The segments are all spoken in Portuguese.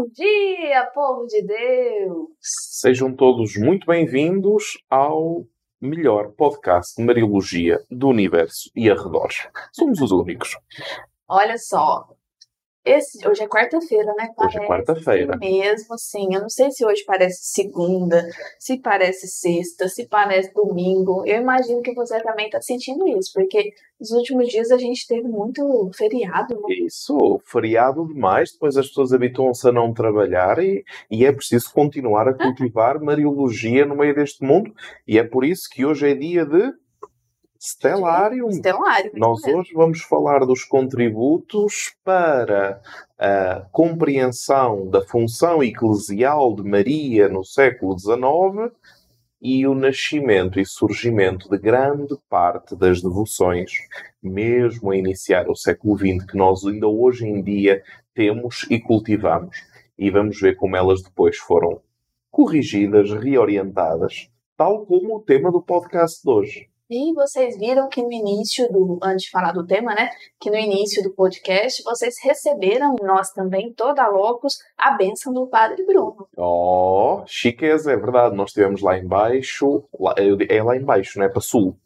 Bom dia, povo de Deus! Sejam todos muito bem-vindos ao melhor podcast de Mariologia do universo e arredores. Somos os únicos. Olha só, esse, hoje é quarta-feira, né? Hoje é quarta-feira. Mesmo assim, eu não sei se hoje parece segunda, se parece sexta, se parece domingo. Eu imagino que você também está sentindo isso, porque nos últimos dias a gente teve muito feriado. Né? Isso, feriado demais, depois as pessoas habituam-se a não trabalhar e, e é preciso continuar a cultivar Mariologia no meio deste mundo. E é por isso que hoje é dia de Stellarium. Stellarium. Nós hoje vamos falar dos contributos para a compreensão da função eclesial de Maria no século XIX e o nascimento e surgimento de grande parte das devoções, mesmo a iniciar o século XX, que nós ainda hoje em dia temos e cultivamos. E vamos ver como elas depois foram corrigidas, reorientadas, tal como o tema do podcast de hoje. E vocês viram que no início do, antes de falar do tema, né, que no início do podcast vocês receberam, nós também, toda loucos, a bênção do Padre Bruno. Oh, chiqueza, é verdade. Nós estivemos lá embaixo, lá, é lá embaixo, não é? Para sul.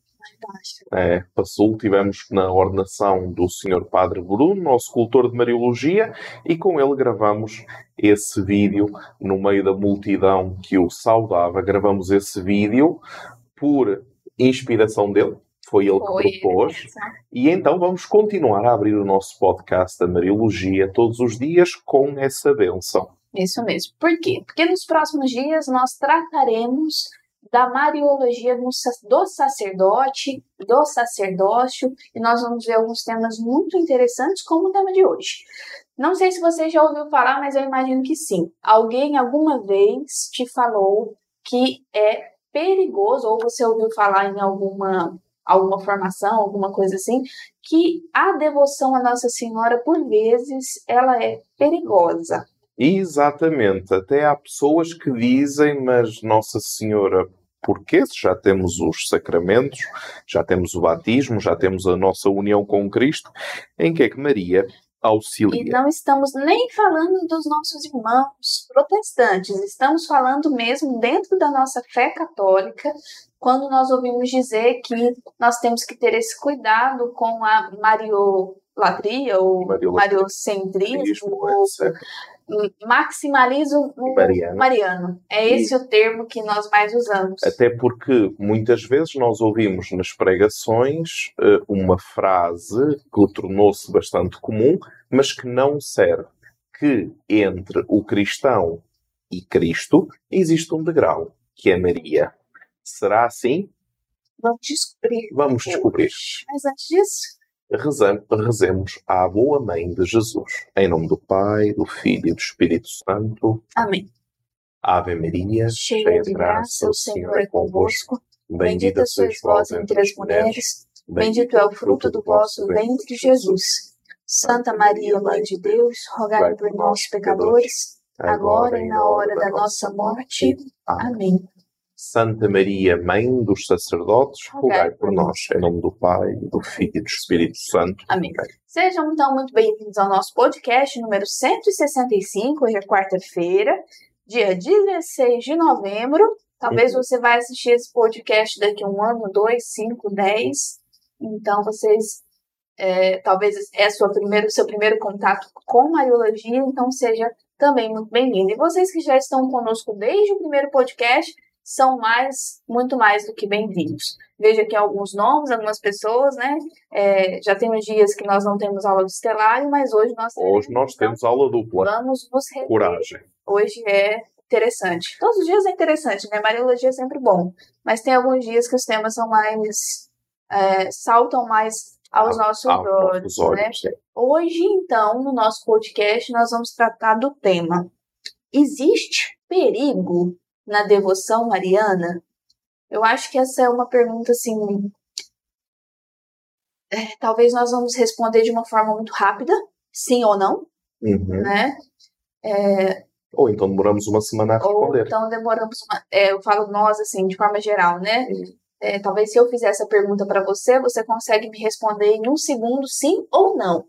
É, para sul tivemos na ordenação do Senhor Padre Bruno, nosso cultor de Mariologia, e com ele gravamos esse vídeo no meio da multidão que o saudava. Gravamos esse vídeo por inspiração dele, foi ele foi, que propôs. E então vamos continuar a abrir o nosso podcast da Mariologia todos os dias com essa benção. Isso mesmo. Por quê? Porque nos próximos dias nós trataremos da Mariologia do sacerdote, do sacerdócio, e nós vamos ver alguns temas muito interessantes, como o tema de hoje. Não sei se você já ouviu falar, mas eu imagino que sim. Alguém alguma vez te falou que é perigoso, ou você ouviu falar em alguma alguma formação, alguma coisa assim, que a devoção à Nossa Senhora, por vezes, ela é perigosa. Exatamente. Até há pessoas que dizem, mas Nossa Senhora, porque já temos os sacramentos, já temos o batismo, já temos a nossa união com Cristo, em que é que Maria auxilia. E não estamos nem falando dos nossos irmãos protestantes, estamos falando mesmo dentro da nossa fé católica, quando nós ouvimos dizer que nós temos que ter esse cuidado com a mariolatria ou mariocentrismo, ou maximaliza o Mariano. Mariano. É esse e, o termo que nós mais usamos. Até porque muitas vezes nós ouvimos nas pregações eh, uma frase que tornou-se bastante comum, mas que não serve. Que entre o cristão e Cristo existe um degrau, que é Maria. Será assim? Vamos descobrir. Vamos descobrir. Mas antes disso, rezemos à boa mãe de Jesus. Em nome do Pai, do Filho e do Espírito Santo. Amém. Ave Maria, cheia de graça, o Senhor é convosco. Bendita sois vós entre as mulheres, bendito é o fruto do vosso ventre, Jesus. Santa Maria, Mãe de Deus, rogai por nós, pecadores, agora e na hora da nossa morte. Amém. Santa Maria, Mãe dos Sacerdotes, rogai por nós. Em nome do Pai, do Filho e do Espírito Santo. Amém. Sejam então muito bem-vindos ao nosso podcast número 165, hoje é quarta-feira, dia 16 de novembro. Talvez uhum. você vai assistir esse podcast daqui a um ano, dois, cinco, dez. Então vocês é, talvez é sua primeiro, seu primeiro contato com Mariologia, então seja também muito bem-vindo. E vocês que já estão conosco desde o primeiro podcast, são mais, muito mais do que bem-vindos. Veja aqui alguns nomes, algumas pessoas, né? É, já tem uns dias que nós não temos aula de estelário, mas hoje nós temos. Hoje nós então, temos aula dupla. Vamos nos rever. Coragem. Hoje é interessante. Todos os dias é interessante, né? Mariologia é sempre bom. Mas tem alguns dias que os temas são mais. É, saltam mais aos ah, nossos olhos, olhos, né? Hoje, então, no nosso podcast, nós vamos tratar do tema: existe perigo na devoção mariana? Eu acho que essa é uma pergunta assim. É, talvez nós vamos responder de uma forma muito rápida, sim ou não, uhum. né? É, ou então demoramos uma semana a responder. Ou então demoramos uma. É, eu falo nós, assim, de forma geral, né? Uhum. É, talvez se eu fizer essa pergunta para você, você consegue me responder em um segundo sim ou não.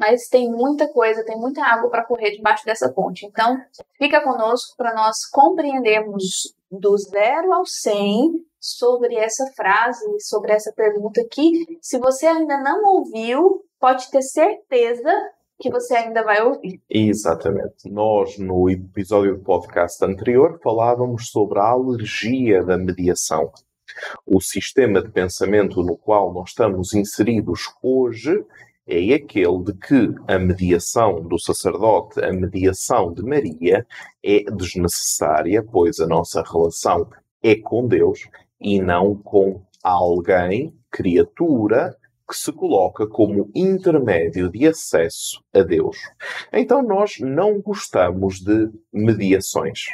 Mas tem muita coisa, tem muita água para correr debaixo dessa ponte. Então, fica conosco para nós compreendermos do zero ao 100 sobre essa frase, sobre essa pergunta que, se você ainda não ouviu, pode ter certeza que você ainda vai ouvir. Exatamente. Nós, no episódio do podcast anterior, falávamos sobre a alergia da mediação. O sistema de pensamento no qual nós estamos inseridos hoje é aquele de que a mediação do sacerdote, a mediação de Maria, é desnecessária, pois a nossa relação é com Deus e não com alguém, criatura, que se coloca como intermédio de acesso a Deus. Então nós não gostamos de mediações.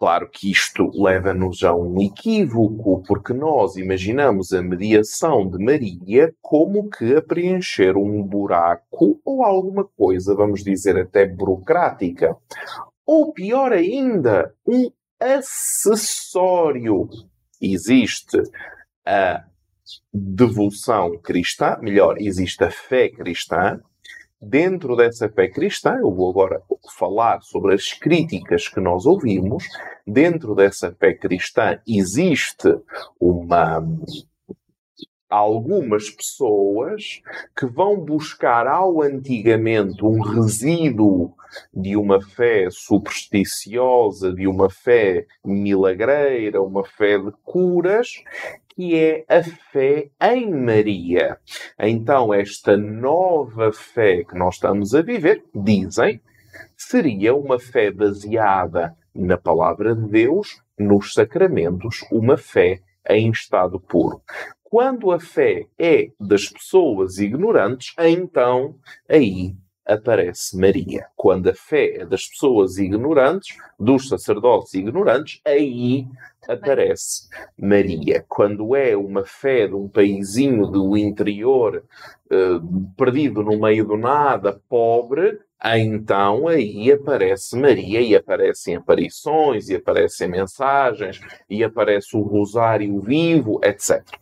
Claro que isto leva-nos a um equívoco, porque nós imaginamos a mediação de Maria como que a preencher um buraco ou alguma coisa, vamos dizer, até burocrática. Ou pior ainda, um acessório. Existe a devoção cristã, melhor, existe a fé cristã, Dentro dessa fé cristã, eu vou agora falar sobre as críticas que nós ouvimos. Dentro dessa fé cristã existe uma algumas pessoas que vão buscar ao antigamente um resíduo de uma fé supersticiosa, de uma fé milagreira, uma fé de curas, que é a fé em Maria. Então, esta nova fé que nós estamos a viver, dizem, seria uma fé baseada na palavra de Deus, nos sacramentos, uma fé em estado puro. Quando a fé é das pessoas ignorantes, então aí aparece Maria. Quando a fé é das pessoas ignorantes, dos sacerdotes ignorantes, aí aparece Maria. Quando é uma fé de um paizinho do interior, uh, perdido no meio do nada, pobre, então aí aparece Maria e aparecem aparições, e aparecem mensagens, e aparece o rosário vivo, etc.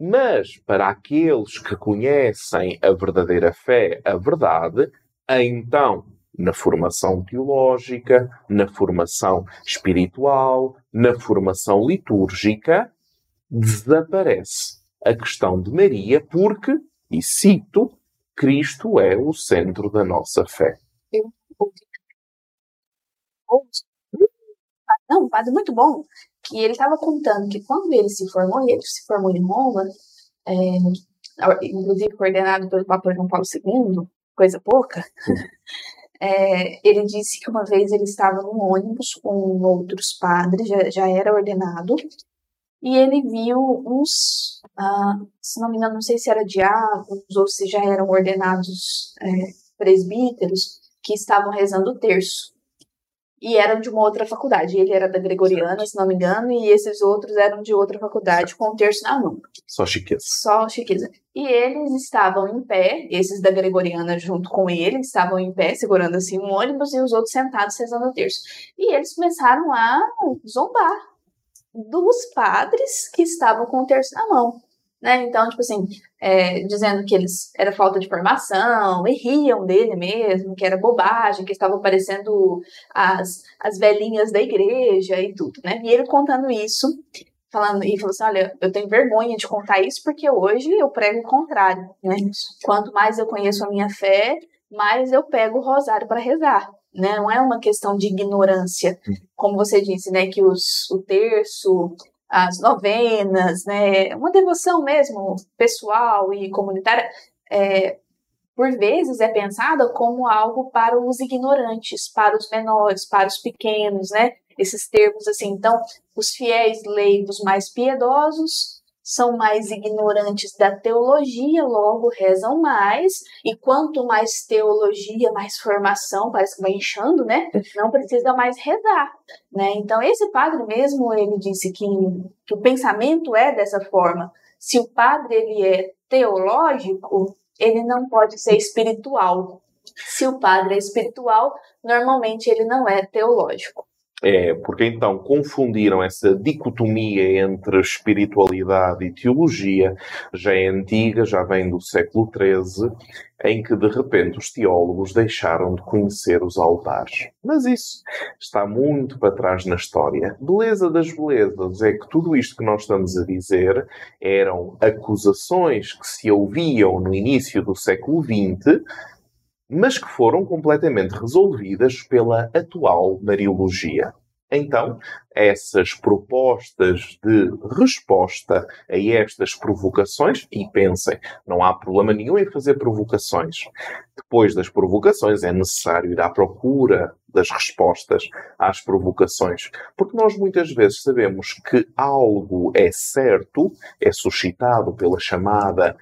Mas para aqueles que conhecem a verdadeira fé, a verdade, então na formação teológica, na formação espiritual, na formação litúrgica, desaparece a questão de Maria, porque, e cito, Cristo é o centro da nossa fé. Eu Não, um padre muito bom, que ele estava contando que quando ele se formou, e ele se formou em Roma, é, inclusive coordenado pelo Papa João Paulo II, coisa pouca, É, ele disse que uma vez ele estava num ônibus com outros padres, já, já era ordenado, e ele viu uns, ah, se não me engano, não sei se era diáconos ou se já eram ordenados é, presbíteros, que estavam rezando o terço e eram de uma outra faculdade. Ele era da Gregoriana, se não me engano, e esses outros eram de outra faculdade, com o terço na mão. Só chiqueza. Só chiqueza. E eles estavam em pé, esses da Gregoriana junto com ele, estavam em pé, segurando assim um ônibus, e os outros sentados rezando o terço. E eles começaram a zombar dos padres que estavam com o terço na mão. Né? Então, tipo assim, é, dizendo que eles era falta de formação, e riam dele mesmo, que era bobagem, que estavam parecendo as, as velhinhas da igreja e tudo, né? E ele contando isso, falando, e falou assim: olha, eu tenho vergonha de contar isso porque hoje eu prego o contrário, né? Quanto mais eu conheço a minha fé, mais eu pego o rosário para rezar. Né? Não é uma questão de ignorância, como você disse, né? Que os, o terço, as novenas, né? Uma devoção mesmo pessoal e comunitária. É, por vezes é pensada como algo para os ignorantes, para os menores, para os pequenos, né? Esses termos assim. Então, os fiéis leigos mais piedosos são mais ignorantes da teologia, logo rezam mais, e quanto mais teologia, mais formação, parece que vai inchando, né? Não precisa mais rezar, né? Então, esse padre mesmo, ele disse que, que o pensamento é dessa forma. Se o padre ele é teológico, ele não pode ser espiritual. Se o padre é espiritual, normalmente ele não é teológico. É, porque então confundiram essa dicotomia entre espiritualidade e teologia, já é antiga, já vem do século XIII, em que de repente os teólogos deixaram de conhecer os altares. Mas isso está muito para trás na história. Beleza das belezas é que tudo isto que nós estamos a dizer eram acusações que se ouviam no início do século XX mas que foram completamente resolvidas pela atual Mariologia. Então, essas propostas de resposta a estas provocações, e pensem, não há problema nenhum em fazer provocações. Depois das provocações é necessário ir à procura das respostas às provocações, porque nós muitas vezes sabemos que algo é certo, é suscitado pela chamada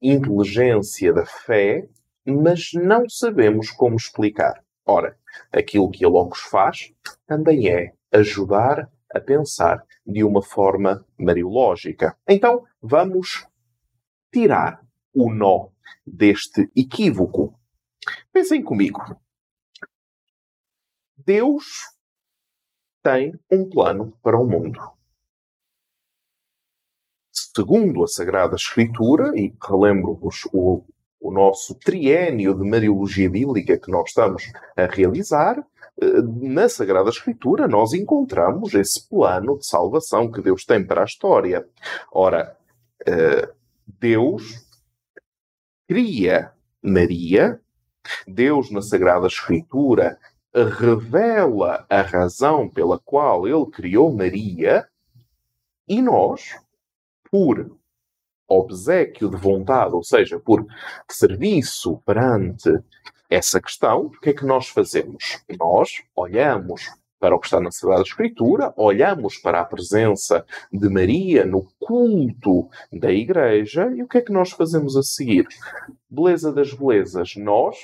inteligência da fé, mas não sabemos como explicar. Ora, aquilo que a Logos faz também é ajudar a pensar de uma forma mariológica. Então, vamos tirar o nó deste equívoco. Pensem comigo. Deus tem um plano para o mundo. Segundo a Sagrada Escritura, e relembro-vos o o nosso triênio de Mariologia Bíblica que nós estamos a realizar, eh, na Sagrada Escritura nós encontramos esse plano de salvação que Deus tem para a história. Ora, eh, Deus cria Maria, Deus na Sagrada Escritura revela a razão pela qual ele criou Maria e nós, por obsequio de vontade, ou seja, por serviço perante essa questão, o que é que nós fazemos? Nós olhamos para o que está na Sagrada Escritura, olhamos para a presença de Maria no culto da Igreja e o que é que nós fazemos a seguir? Beleza das belezas, nós,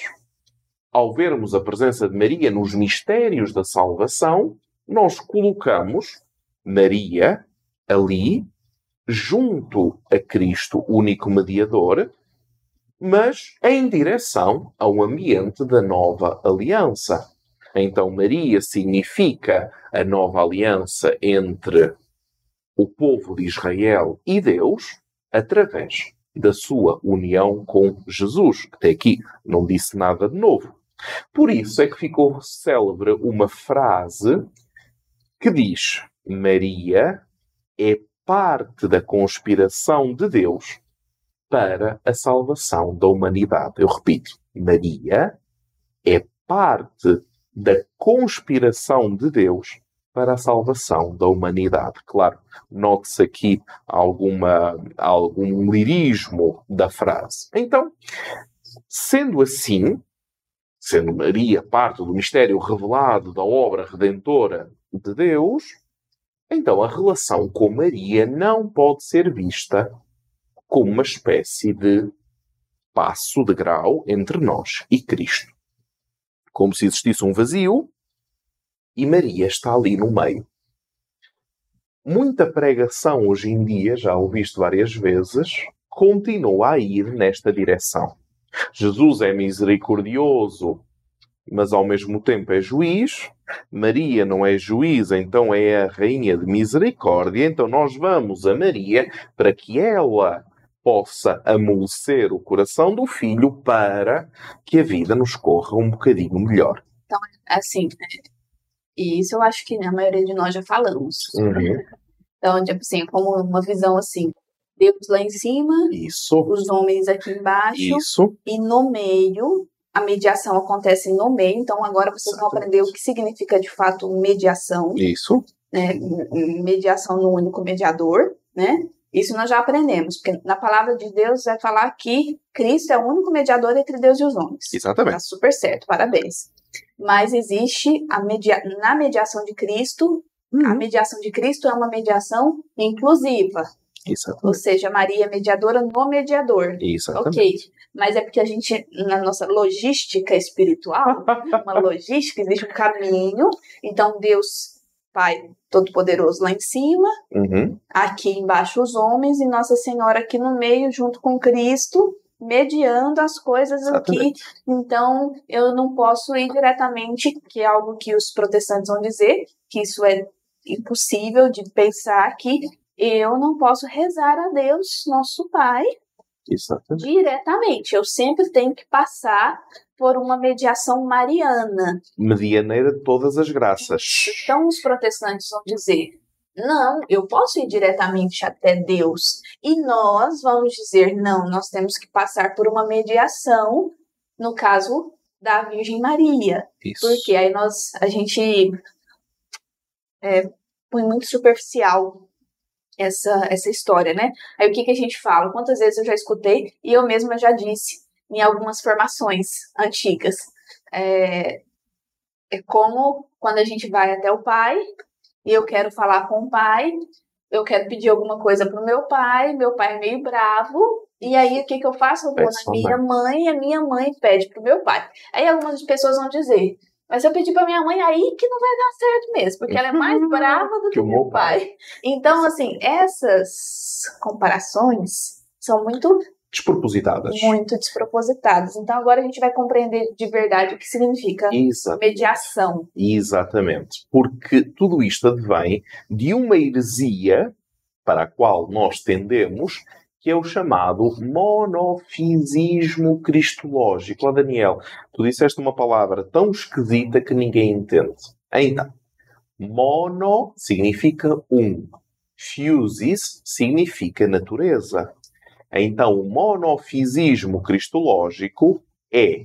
ao vermos a presença de Maria nos mistérios da salvação, nós colocamos Maria ali junto a Cristo, único mediador, mas em direção ao ambiente da nova aliança. Então, Maria significa a nova aliança entre o povo de Israel e Deus através da sua união com Jesus, que até aqui não disse nada de novo. Por isso é que ficou célebre uma frase que diz: Maria é parte da conspiração de Deus para a salvação da humanidade. Eu repito, Maria é parte da conspiração de Deus para a salvação da humanidade. Claro, note-se aqui alguma, algum lirismo da frase. Então, sendo assim, sendo Maria parte do mistério revelado da obra redentora de Deus, então a relação com Maria não pode ser vista como uma espécie de passo de grau entre nós e Cristo. Como se existisse um vazio e Maria está ali no meio. Muita pregação hoje em dia, já ouviste várias vezes, continua a ir nesta direção. Jesus é misericordioso, mas ao mesmo tempo é juiz. Maria não é juiz, então é a rainha de misericórdia. Então nós vamos a Maria para que ela possa amolecer o coração do filho para que a vida nos corra um bocadinho melhor. Então, assim, e isso eu acho que a maioria de nós já falamos. Uhum. Então, tipo assim, como uma visão assim, Deus lá em cima, Isso. os homens aqui embaixo, Isso. e no meio a mediação acontece no meio, então agora vocês vão aprender o que significa de fato mediação, Isso. né? Mediação no único mediador, né? Isso nós já aprendemos, porque na palavra de Deus vai falar que Cristo é o único mediador entre Deus e os homens. Tá Exatamente. super certo, parabéns. Mas existe a media... na mediação de Cristo, a Uhum. mediação de Cristo é uma mediação inclusiva, ou Exatamente. seja, Maria é mediadora no mediador. Exatamente. Ok, mas é porque a gente, na nossa logística espiritual, uma logística, existe um caminho. Então, Deus, Pai Todo-Poderoso lá em cima, Uhum. aqui embaixo os homens, e Nossa Senhora aqui no meio, junto com Cristo, mediando as coisas aqui. Então, eu não posso ir diretamente, que é algo que os protestantes vão dizer, que isso é impossível de pensar que eu não posso rezar a Deus, nosso Pai, Exatamente. diretamente. Eu sempre tenho que passar por uma mediação mariana. Medianeira de todas as graças. Então, os protestantes vão dizer: não, eu posso ir diretamente até Deus. E nós vamos dizer: não, nós temos que passar por uma mediação, no caso da Virgem Maria. Isso. Porque aí nós, a gente é, põe muito superficial essa, essa história, né? Aí o que, que a gente fala? Quantas vezes eu já escutei e eu mesma já disse em algumas formações antigas. É, é como quando a gente vai até o pai e eu quero falar com o pai, eu quero pedir alguma coisa pro meu pai, meu pai é meio bravo, e aí o que, que eu faço? Eu vou na minha mãe e a minha mãe pede pro meu pai. Aí algumas pessoas vão dizer, mas eu pedi pra minha mãe aí que não vai dar certo mesmo, porque ela é mais brava do que, que o meu pai. pai. Então, assim, essas comparações são muito despropositadas. Muito despropositadas. Então agora a gente vai compreender de verdade o que significa Exatamente. mediação. Exatamente. Porque tudo isto advém de uma heresia para a qual nós tendemos, que é o chamado monofisismo cristológico. Ó Daniel, tu disseste uma palavra tão esquisita que ninguém entende. Então, mono significa um. Fusis significa natureza. Então, o monofisismo cristológico é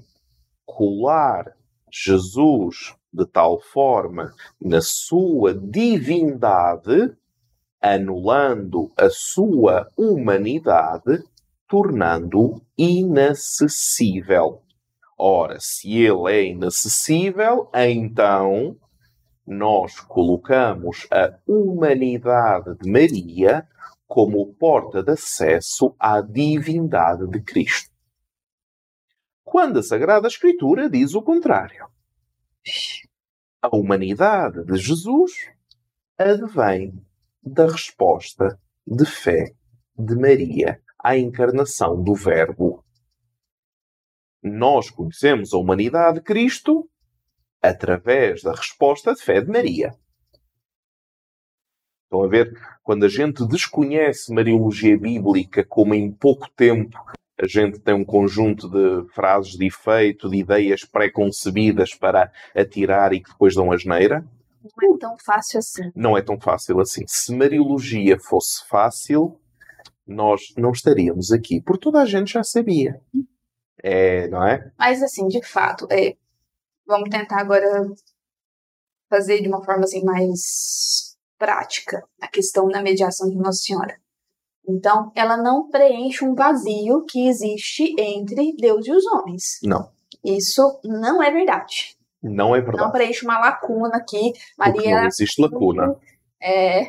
colar Jesus de tal forma na sua divindade, anulando a sua humanidade, tornando-o inacessível. Ora, se ele é inacessível, então nós colocamos a humanidade de Maria como porta de acesso à divindade de Cristo. Quando a Sagrada Escritura diz o contrário. A humanidade de Jesus advém da resposta de fé de Maria à encarnação do Verbo. Nós conhecemos a humanidade de Cristo através da resposta de fé de Maria. Estão a ver? Quando a gente desconhece Mariologia Bíblica, como em pouco tempo a gente tem um conjunto de frases de efeito, de ideias pré-concebidas para atirar e que depois dão asneira. Não é tão fácil assim. Não é tão fácil assim. Se Mariologia fosse fácil, nós não estaríamos aqui, porque toda a gente já sabia. É, não é? Mas assim, de fato, é, vamos tentar agora fazer de uma forma assim mais prática a questão da mediação de Nossa Senhora. Então, ela não preenche um vazio que existe entre Deus e os homens. Não. Isso não é verdade. Não é verdade. Não preenche uma lacuna aqui. Maria não existe lacuna. É,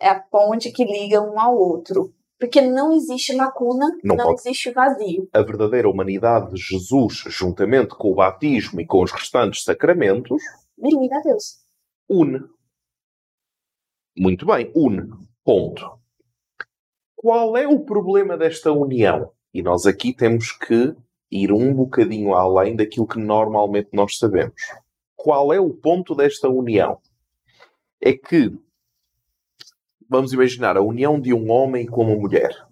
é a ponte que liga um ao outro. Porque não existe lacuna, não, não existe vazio. A verdadeira humanidade de Jesus, juntamente com o batismo e com os restantes sacramentos, me liga a Deus. Une. Muito bem, une. Ponto. Qual é o problema desta união? E nós aqui temos que ir um bocadinho além daquilo que normalmente nós sabemos. Qual é o ponto desta união? É que, vamos imaginar, a união de um homem com uma mulher.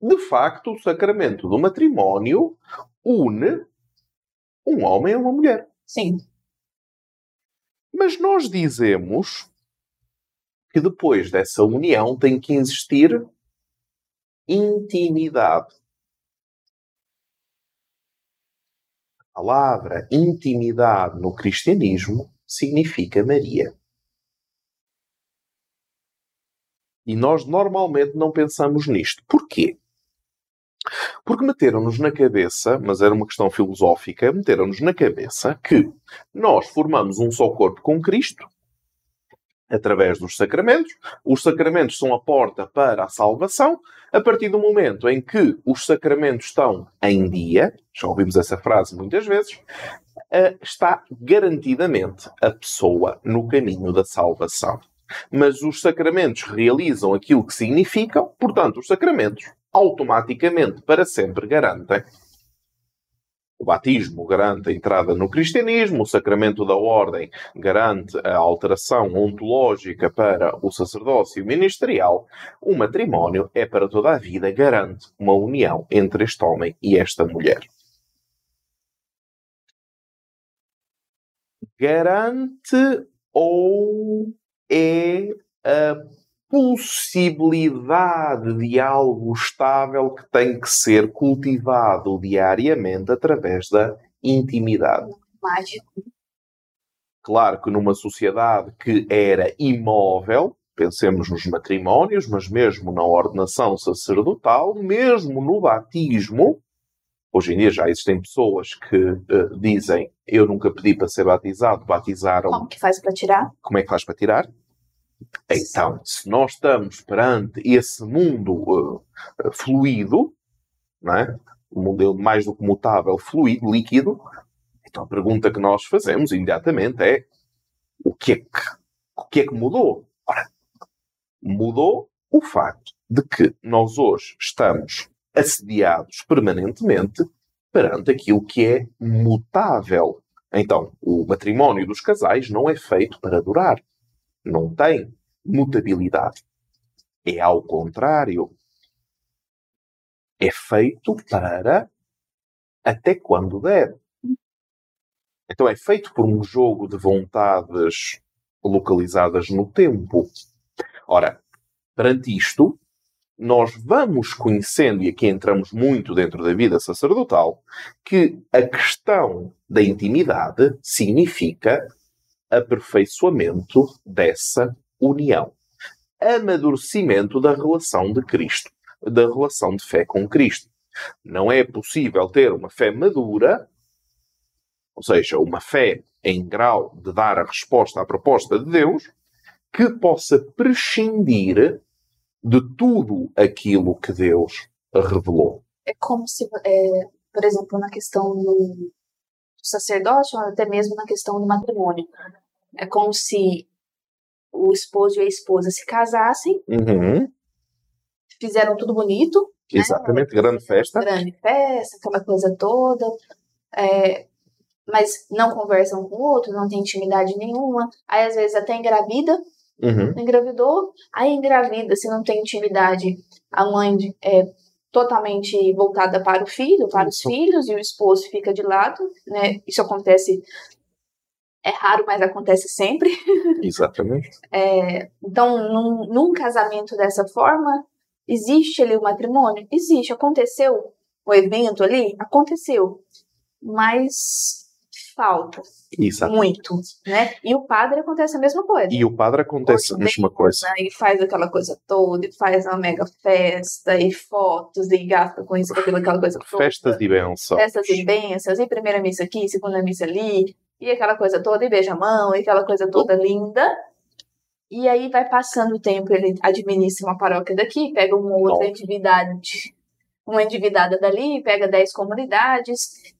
De facto, o sacramento do matrimónio une um homem a uma mulher. Sim. Mas nós dizemos que depois dessa união tem que existir intimidade. Palavra intimidade no cristianismo significa Maria. E nós normalmente não pensamos nisto. Porquê? Porque meteram-nos na cabeça, mas era uma questão filosófica, meteram-nos na cabeça que nós formamos um só corpo com Cristo através dos sacramentos. Os sacramentos são a porta para a salvação. A partir do momento em que os sacramentos estão em dia, já ouvimos essa frase muitas vezes, está garantidamente a pessoa no caminho da salvação. Mas os sacramentos realizam aquilo que significam, portanto, os sacramentos automaticamente, para sempre, garantem o batismo garante a entrada no cristianismo, o sacramento da ordem garante a alteração ontológica para o sacerdócio ministerial, o matrimónio é para toda a vida, garante uma união entre este homem e esta mulher. Garante ou é a possibilidade de algo estável que tem que ser cultivado diariamente através da intimidade. Mágico. Claro que numa sociedade que era imóvel, pensemos nos matrimónios, mas mesmo na ordenação sacerdotal, mesmo no batismo, hoje em dia já existem pessoas que uh, dizem eu nunca pedi para ser batizado, batizaram. Como que faz para tirar? Como é que faz para tirar? Então, se nós estamos perante esse mundo uh, fluido, não é? um mundo mais do que mutável, fluido, líquido, então a pergunta que nós fazemos imediatamente é o que é que, o que, é que mudou? Ora, mudou o facto de que nós hoje estamos assediados permanentemente perante aquilo que é mutável. Então, o matrimónio dos casais não é feito para durar não tem mutabilidade. É ao contrário. É feito para até quando der. Então é feito por um jogo de vontades localizadas no tempo. Ora, perante isto, nós vamos conhecendo, e aqui entramos muito dentro da vida sacerdotal, que a questão da intimidade significa aperfeiçoamento dessa união. Amadurecimento da relação de Cristo, da relação de fé com Cristo. Não é possível ter uma fé madura, ou seja, uma fé em grau de dar a resposta à proposta de Deus, que possa prescindir de tudo aquilo que Deus revelou. É como se, é, por exemplo, na questão do sacerdote, ou até mesmo na questão do matrimônio. É como se o esposo e a esposa se casassem, uhum. fizeram tudo bonito. Né? Exatamente, né? grande festa. Grande festa, aquela coisa toda. É, mas não conversam com o outro, não tem intimidade nenhuma. Aí às vezes até engravida, uhum. engravidou, aí engravida, se não tem intimidade, a mãe é totalmente voltada para o filho, para os filhos, e o esposo fica de lado, né? Isso acontece é raro, mas acontece sempre. Exatamente. É, então, num, num, casamento dessa forma, existe ali o matrimônio? Existe. Aconteceu o evento ali? Aconteceu. Mas falta. Exatamente. Muito, né? E o padre acontece a mesma coisa. E o padre acontece a mesma coisa. E faz aquela coisa toda, e faz uma mega festa, e fotos, e gasta com isso, com aquela coisa toda. Festas de bênçãos. Festas de bênçãos, e primeira missa aqui, segunda missa ali, e aquela coisa toda, e beija a mão, e aquela coisa toda linda. E aí vai passando o tempo, ele administra uma paróquia daqui, pega uma outra atividade, uma endividada dali, pega dez comunidades.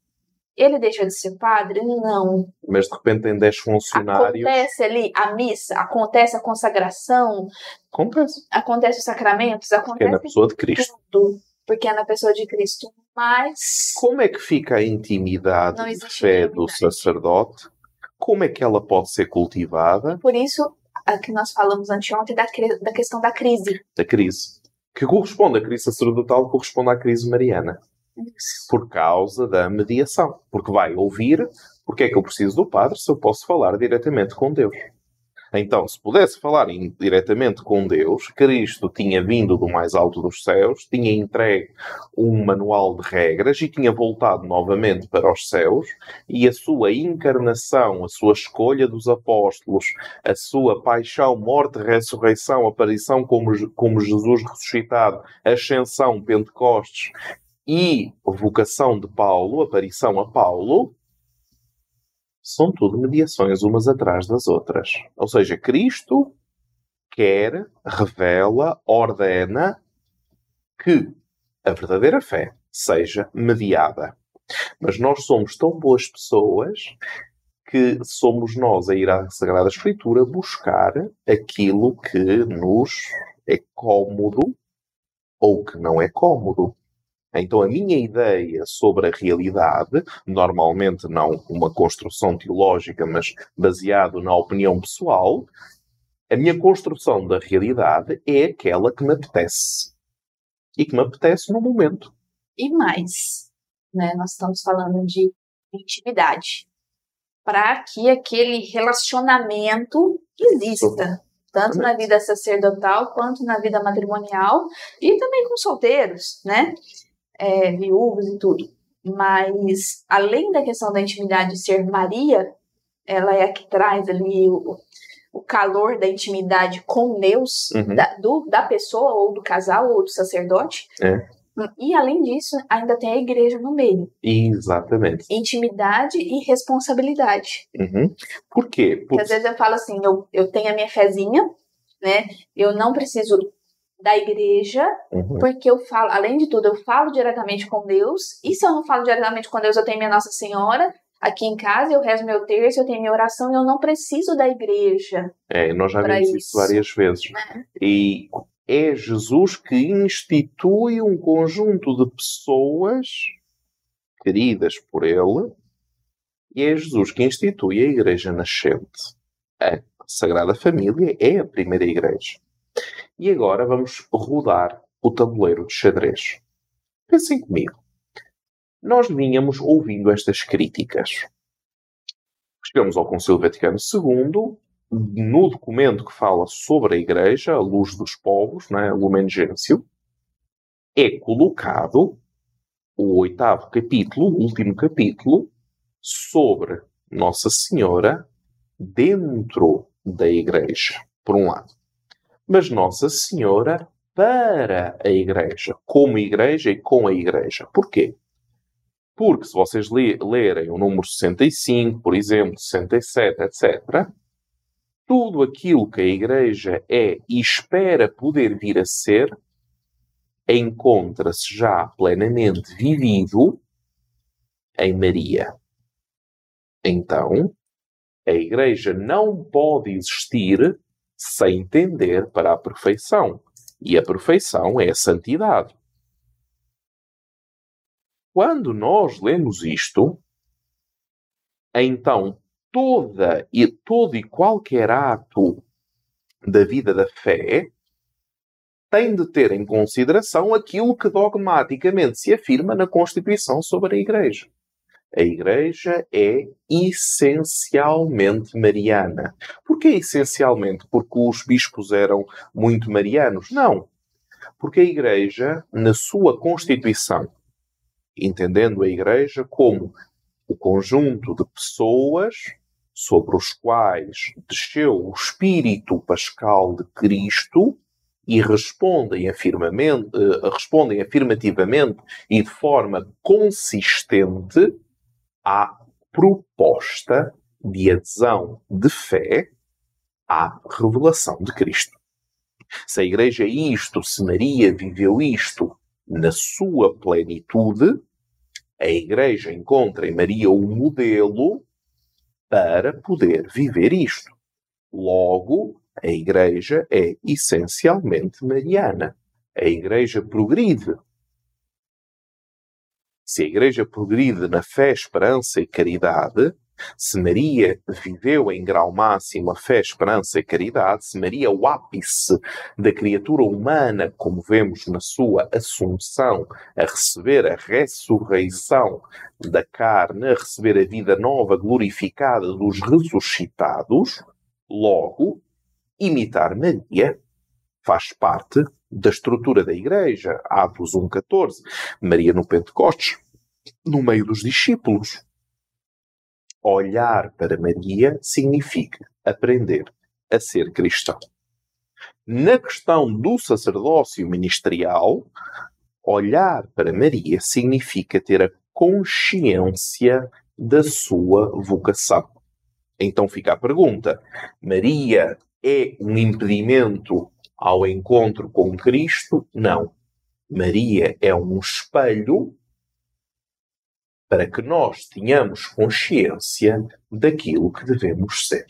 Ele deixa de ser padre? Não. Mas de repente tem dez funcionários. Acontece ali a missa, acontece a consagração. Acontece. Acontece os sacramentos, acontece. É na pessoa de Cristo. Tudo, porque é na pessoa de Cristo. Mas. Como é que fica a intimidade de fé intimidade. do sacerdote? Como é que ela pode ser cultivada? Por isso, a que nós falamos anteontem da, da questão da crise. Da crise. Que corresponde à crise sacerdotal, corresponde à crise mariana. Isso. Por causa da mediação. Porque vai ouvir porque é que eu preciso do padre se eu posso falar diretamente com Deus. Então, se pudesse falar diretamente com Deus, Cristo tinha vindo do mais alto dos céus, tinha entregue um manual de regras e tinha voltado novamente para os céus, e a sua encarnação, a sua escolha dos apóstolos, a sua paixão, morte, ressurreição, aparição como, como Jesus ressuscitado, ascensão, Pentecostes e vocação de Paulo, aparição a Paulo, são tudo mediações umas atrás das outras. Ou seja, Cristo quer, revela, ordena que a verdadeira fé seja mediada. Mas nós somos tão boas pessoas que somos nós a ir à Sagrada Escritura buscar aquilo que nos é cómodo ou que não é cômodo. Então, a minha ideia sobre a realidade, normalmente não uma construção teológica, mas baseado na opinião pessoal, a minha construção da realidade é aquela que me apetece. E que me apetece no momento. E mais, né? Nós estamos falando de intimidade. Para que aquele relacionamento exista. Tanto na vida sacerdotal quanto na vida matrimonial e também com solteiros, né? É, viúvos e tudo. Mas, além da questão da intimidade ser Maria, ela é a que traz ali o, o calor da intimidade com Deus, uhum. da, do, da pessoa, ou do casal, ou do sacerdote. É. E, além disso, ainda tem a igreja no meio. Exatamente. Intimidade e responsabilidade. Uhum. Por quê? Porque às vezes eu falo assim, eu, eu tenho a minha fezinha, né? Eu não preciso da igreja, uhum. porque eu falo, além de tudo, eu falo diretamente com Deus, e se eu não falo diretamente com Deus, eu tenho minha Nossa Senhora aqui em casa, eu rezo meu terço, eu tenho minha oração, e eu não preciso da igreja. É, nós já vimos isso. isso várias vezes. É. E é Jesus que institui um conjunto de pessoas queridas por Ele, e é Jesus que institui a Igreja Nascente. A Sagrada Família é a primeira igreja. E agora vamos rodar o tabuleiro de xadrez. Pensem comigo. Nós vínhamos ouvindo estas críticas. Chegamos ao Concílio Vaticano II, no documento que fala sobre a Igreja, a luz dos povos, né, Lumen Gentium, é colocado o oitavo capítulo, o último capítulo, sobre Nossa Senhora dentro da Igreja, por um lado mas Nossa Senhora para a Igreja, como Igreja e com a Igreja. Porquê? Porque se vocês lerem o número 65, por exemplo, 67, etc., tudo aquilo que a Igreja é e espera poder vir a ser, encontra-se já plenamente vivido em Maria. Então, a Igreja não pode existir sem tender para a perfeição. E a perfeição é a santidade. Quando nós lemos isto, então toda e todo e qualquer ato da vida da fé tem de ter em consideração aquilo que dogmaticamente se afirma na Constituição sobre a Igreja. A Igreja é essencialmente mariana. Porquê essencialmente? Porque os bispos eram muito marianos? Não. Porque a Igreja, na sua Constituição, entendendo a Igreja como o conjunto de pessoas sobre os quais desceu o Espírito Pascal de Cristo e respondem, uh, respondem afirmativamente e de forma consistente à proposta de adesão de fé à revelação de Cristo. Se a Igreja isto, se Maria viveu isto na sua plenitude, a Igreja encontra em Maria um modelo para poder viver isto. Logo, a Igreja é essencialmente mariana. A Igreja progride se a Igreja progride na fé, esperança e caridade, se Maria viveu em grau máximo a fé, esperança e caridade, se Maria é o ápice da criatura humana, como vemos na sua assunção, a receber a ressurreição da carne, a receber a vida nova, glorificada dos ressuscitados, logo, imitar Maria faz parte da estrutura da Igreja. Atos 1.14. Maria no Pentecostes, no meio dos discípulos. Olhar para Maria significa aprender a ser cristão. Na questão do sacerdócio ministerial, olhar para Maria significa ter a consciência da sua vocação. Então fica a pergunta: Maria é um impedimento ao encontro com Cristo? Não. Maria é um espelho para que nós tenhamos consciência daquilo que devemos ser.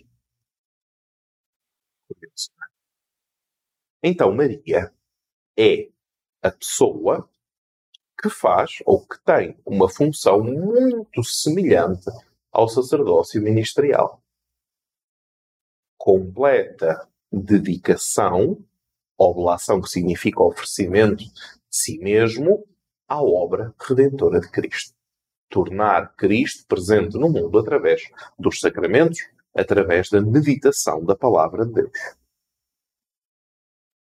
Então, Maria é a pessoa que faz ou que tem uma função muito semelhante ao sacerdócio ministerial. Completa dedicação, oblação que significa oferecimento de si mesmo, à obra redentora de Cristo. Tornar Cristo presente no mundo através dos sacramentos, através da meditação da palavra de Deus.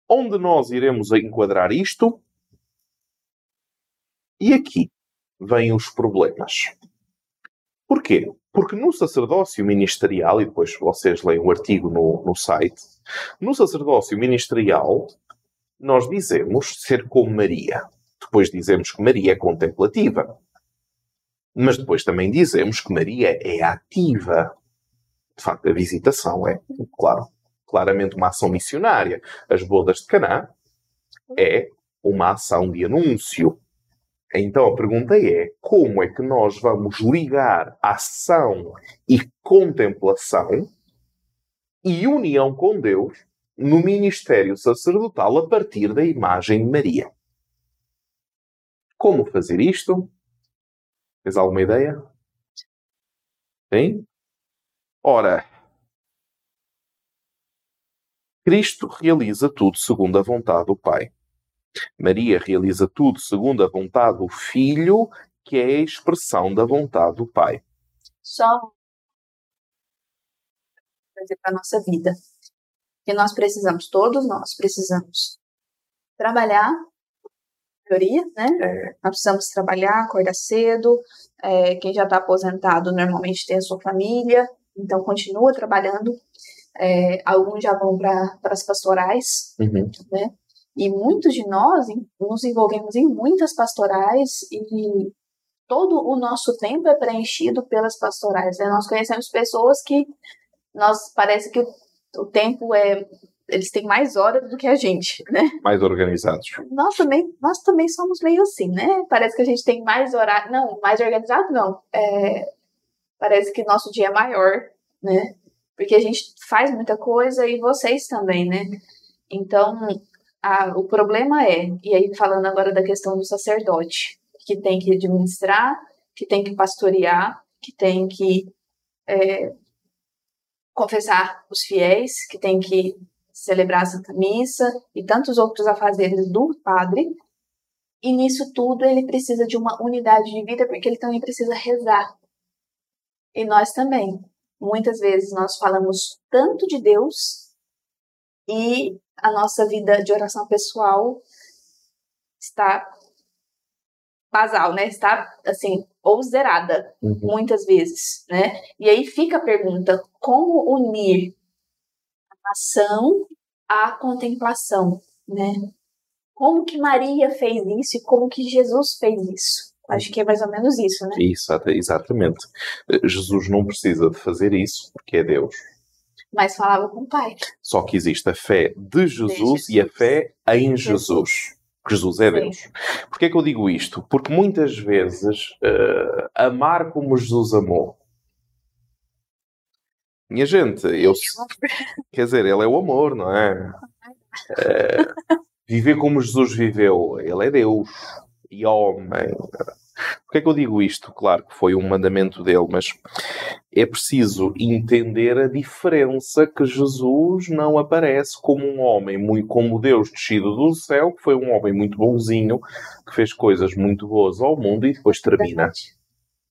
Onde nós iremos enquadrar isto? E aqui vêm os problemas. Porquê? Porque no sacerdócio ministerial, e depois vocês leem o artigo no, no site, no sacerdócio ministerial, nós dizemos ser como Maria. Depois dizemos que Maria é contemplativa. Mas depois também dizemos que Maria é ativa. De facto, a visitação é, claro, claramente uma ação missionária. As bodas de Caná é uma ação de anúncio. Então a pergunta é: como é que nós vamos ligar ação e contemplação e união com Deus no ministério sacerdotal a partir da imagem de Maria? Como fazer isto? Tens alguma ideia? Sim? Ora, Cristo realiza tudo segundo a vontade do Pai. Maria realiza tudo segundo a vontade do Filho, que é a expressão da vontade do Pai. Só dizer para a nossa vida que nós precisamos, todos nós precisamos trabalhar, teoria, né? É. Nós precisamos trabalhar, acordar cedo. É, quem já está aposentado normalmente tem a sua família, então continua trabalhando. É, alguns já vão para as pastorais, uhum. né? E muitos de nós nos envolvemos em muitas pastorais e todo o nosso tempo é preenchido pelas pastorais. Né? Nós conhecemos pessoas que nós parece que o, tempo é eles têm mais horas do que a gente, né? Mais organizados. Nós também, nós também somos meio assim, né? Parece que a gente tem mais horário, não, mais organizado não. É, parece que nosso dia é maior, né? Porque a gente faz muita coisa e vocês também, né? Então, a, o problema é, e aí falando agora da questão do sacerdote, que tem que administrar, que tem que pastorear, que tem que é, confessar os fiéis, que tem que celebrar a Santa Missa e tantos outros afazeres do padre. E nisso tudo ele precisa de uma unidade de vida, porque ele também precisa rezar. E nós também. Muitas vezes nós falamos tanto de Deus e a nossa vida de oração pessoal está basal, né? Está assim, ou zerada, uhum. muitas vezes, né? E aí fica a pergunta: como unir a ação à contemplação, né? Como que Maria fez isso e como que Jesus fez isso? Acho que é mais ou menos isso, né? Isso, exatamente. Jesus não precisa de fazer isso porque é Deus mas falava com o Pai. Só que existe a fé de Jesus, de Jesus. e a fé em Jesus. Jesus é Deus. Sim. Porquê é que eu digo isto? Porque muitas vezes uh, amar como Jesus amou. Minha gente, eu. Quer dizer, ele é o amor, não é? Uh, viver como Jesus viveu. Ele é Deus e homem. Porquê é que eu digo isto? Claro que foi um mandamento dele, mas é preciso entender a diferença que Jesus não aparece como um homem, muito como Deus descido do céu, que foi um homem muito bonzinho, que fez coisas muito boas ao mundo e depois termina.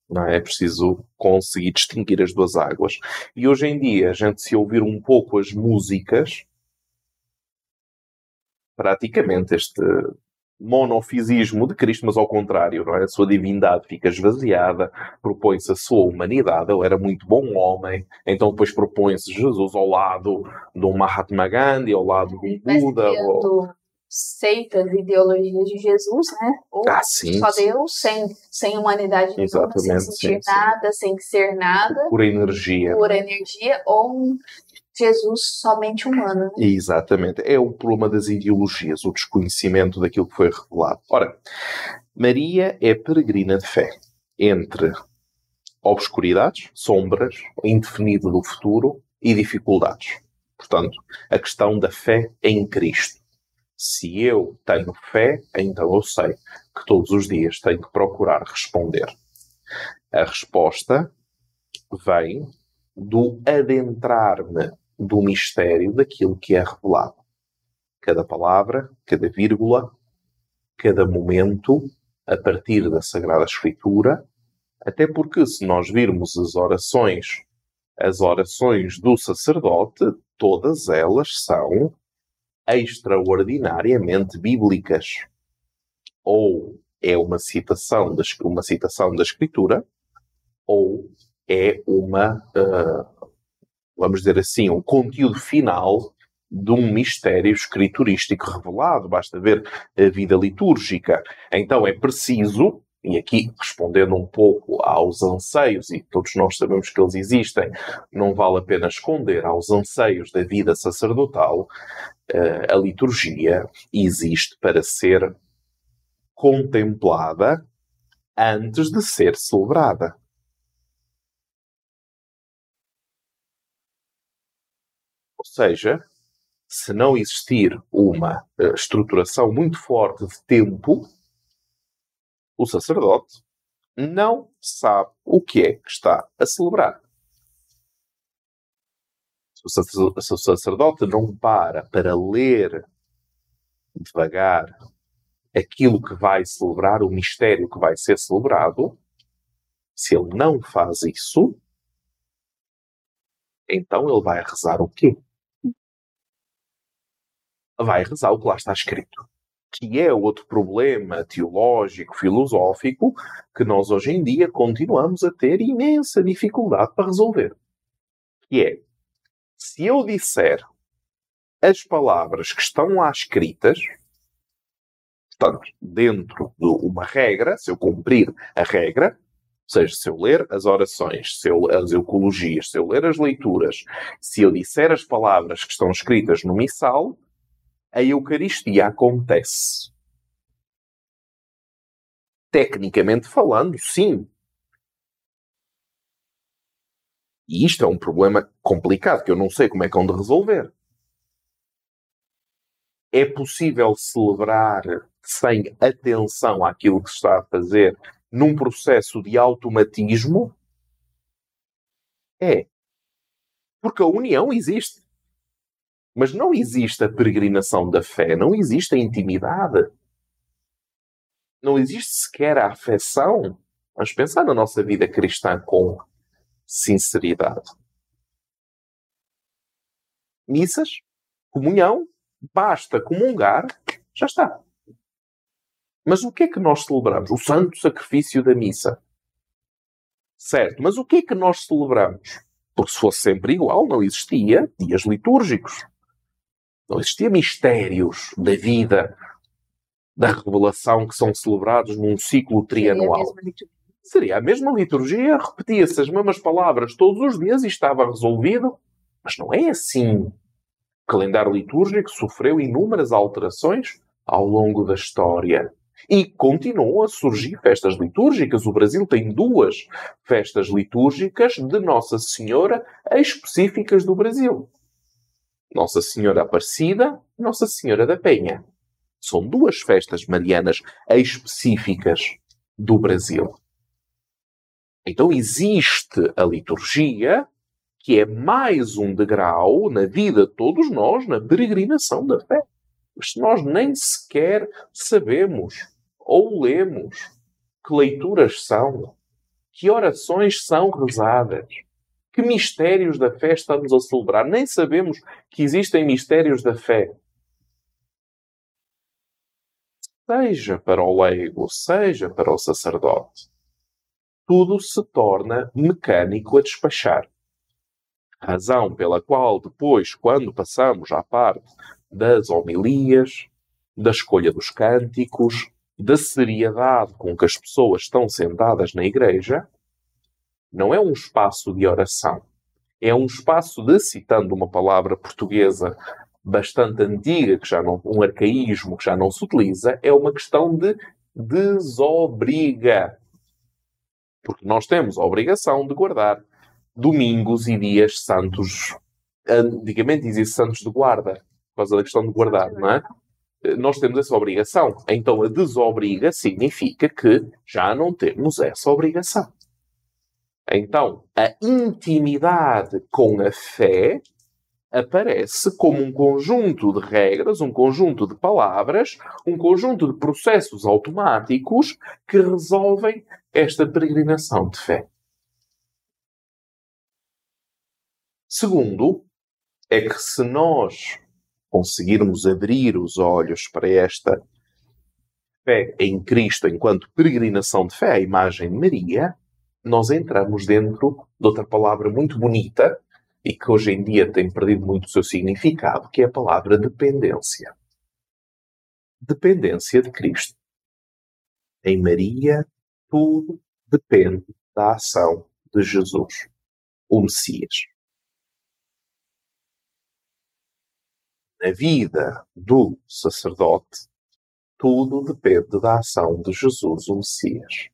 Não é? é preciso conseguir distinguir as duas águas. E hoje em dia, a gente se ouvir um pouco as músicas, praticamente este monofisismo de Cristo, mas ao contrário, não é? A sua divindade fica esvaziada, propõe-se a sua humanidade, ele era muito bom homem, então depois propõe-se Jesus ao lado de um Mahatma Gandhi, ao lado de um Buda. Ou... Seitas, ideologias de Jesus, né? Ou ah, sim, só Deus, sem, sem humanidade nenhuma, sem sentir sim, nada, sim. sem ser nada. Pura energia. Pura energia, ou um Jesus somente humano. Né? Exatamente. É o problema das ideologias, o desconhecimento daquilo que foi revelado. Ora, Maria é peregrina de fé entre obscuridades, sombras, indefinido do futuro e dificuldades. Portanto, a questão da fé em Cristo. Se eu tenho fé, então eu sei que todos os dias tenho que procurar responder. A resposta vem do adentrar-me do mistério daquilo que é revelado. Cada palavra, cada vírgula, cada momento, a partir da Sagrada Escritura, até porque se nós virmos as orações, as orações do sacerdote, todas elas são extraordinariamente bíblicas. Ou é uma citação da, uma citação da Escritura, ou é uma, uh, vamos dizer assim, um conteúdo final de um mistério escriturístico revelado. Basta ver a vida litúrgica. Então é preciso, e aqui respondendo um pouco aos anseios, e todos nós sabemos que eles existem, não vale a pena esconder aos anseios da vida sacerdotal, uh, a liturgia existe para ser contemplada antes de ser celebrada. Seja, se não existir uma uh, estruturação muito forte de tempo, o sacerdote não sabe o que é que está a celebrar. Se o sacerdote não para para ler devagar aquilo que vai celebrar, o mistério que vai ser celebrado, se ele não faz isso, então ele vai rezar o quê? Vai rezar o que lá está escrito. Que é outro problema teológico, filosófico, que nós hoje em dia continuamos a ter imensa dificuldade para resolver. Que é, se eu disser as palavras que estão lá escritas, portanto, dentro de uma regra, se eu cumprir a regra, ou seja, se eu ler as orações, se eu, as eucologias, se eu ler as leituras, se eu disser as palavras que estão escritas no missal, a Eucaristia acontece. Tecnicamente falando, sim. E isto é um problema complicado que eu não sei como é que hão de resolver. É possível celebrar sem atenção àquilo que se está a fazer num processo de automatismo? É. Porque a união existe. Mas não existe a peregrinação da fé, não existe a intimidade. Não existe sequer a afeição. Vamos pensar na nossa vida cristã com sinceridade. Missas, comunhão, basta comungar, já está. Mas o que é que nós celebramos? O santo sacrifício da missa. Certo, mas o que é que nós celebramos? Porque se fosse sempre igual, não existia dias litúrgicos. Não existia mistérios da vida, da revelação que são celebrados num ciclo trianual. Seria a mesma liturgia, repetia-se as mesmas palavras todos os dias e estava resolvido. Mas não é assim. O calendário litúrgico sofreu inúmeras alterações ao longo da história. E continuam a surgir festas litúrgicas. O Brasil tem duas festas litúrgicas de Nossa Senhora específicas do Brasil. Nossa Senhora Aparecida, Nossa Senhora da Penha. São duas festas marianas específicas do Brasil. Então existe a liturgia, que é mais um degrau na vida de todos nós, na peregrinação da fé. Mas nós nem sequer sabemos ou lemos que leituras são, que orações são rezadas, que mistérios da fé estamos a celebrar? Nem sabemos que existem mistérios da fé. Seja para o leigo, seja para o sacerdote, tudo se torna mecânico a despachar. Razão pela qual, depois, quando passamos à parte das homilias, da escolha dos cânticos, da seriedade com que as pessoas estão sentadas na igreja, não é um espaço de oração. É um espaço de, citando uma palavra portuguesa bastante antiga, que já não, um arcaísmo que já não se utiliza, é uma questão de desobriga. Porque nós temos a obrigação de guardar domingos e dias santos. Antigamente dizia santos de guarda, por causa da questão de guardar, não é? nós temos essa obrigação. Então a desobriga significa que já não temos essa obrigação. Então a intimidade com a fé aparece como um conjunto de regras, um conjunto de palavras, um conjunto de processos automáticos que resolvem esta peregrinação de fé. Segundo, é que se nós conseguirmos abrir os olhos para esta fé em Cristo enquanto peregrinação de fé à imagem de Maria, nós entramos dentro de outra palavra muito bonita e que hoje em dia tem perdido muito o seu significado, que é a palavra dependência. Dependência de Cristo. Em Maria, tudo depende da ação de Jesus, o Messias. Na vida do sacerdote, tudo depende da ação de Jesus, o Messias.